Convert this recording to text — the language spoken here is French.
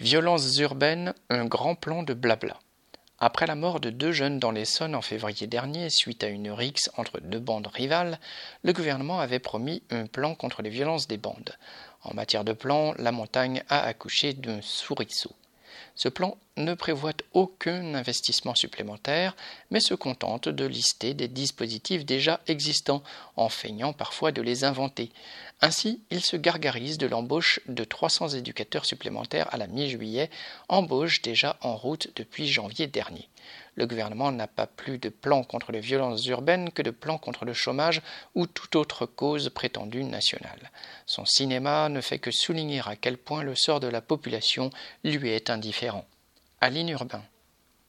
Violences urbaines, un grand plan de blabla. Après la mort de deux jeunes dans l'Essonne en février dernier, suite à une rixe entre deux bandes rivales, le gouvernement avait promis un plan contre les violences des bandes. En matière de plan, la montagne a accouché d'un souriceau. Ce plan ne prévoit aucun investissement supplémentaire, mais se contente de lister des dispositifs déjà existants, en feignant parfois de les inventer. Ainsi, il se gargarise de l'embauche de 300 éducateurs supplémentaires à la mi-juillet, embauche déjà en route depuis janvier dernier. Le gouvernement n'a pas plus de plan contre les violences urbaines que de plan contre le chômage ou toute autre cause prétendue nationale. Son cinéma ne fait que souligner à quel point le sort de la population lui est indifférent. Aline Urbain.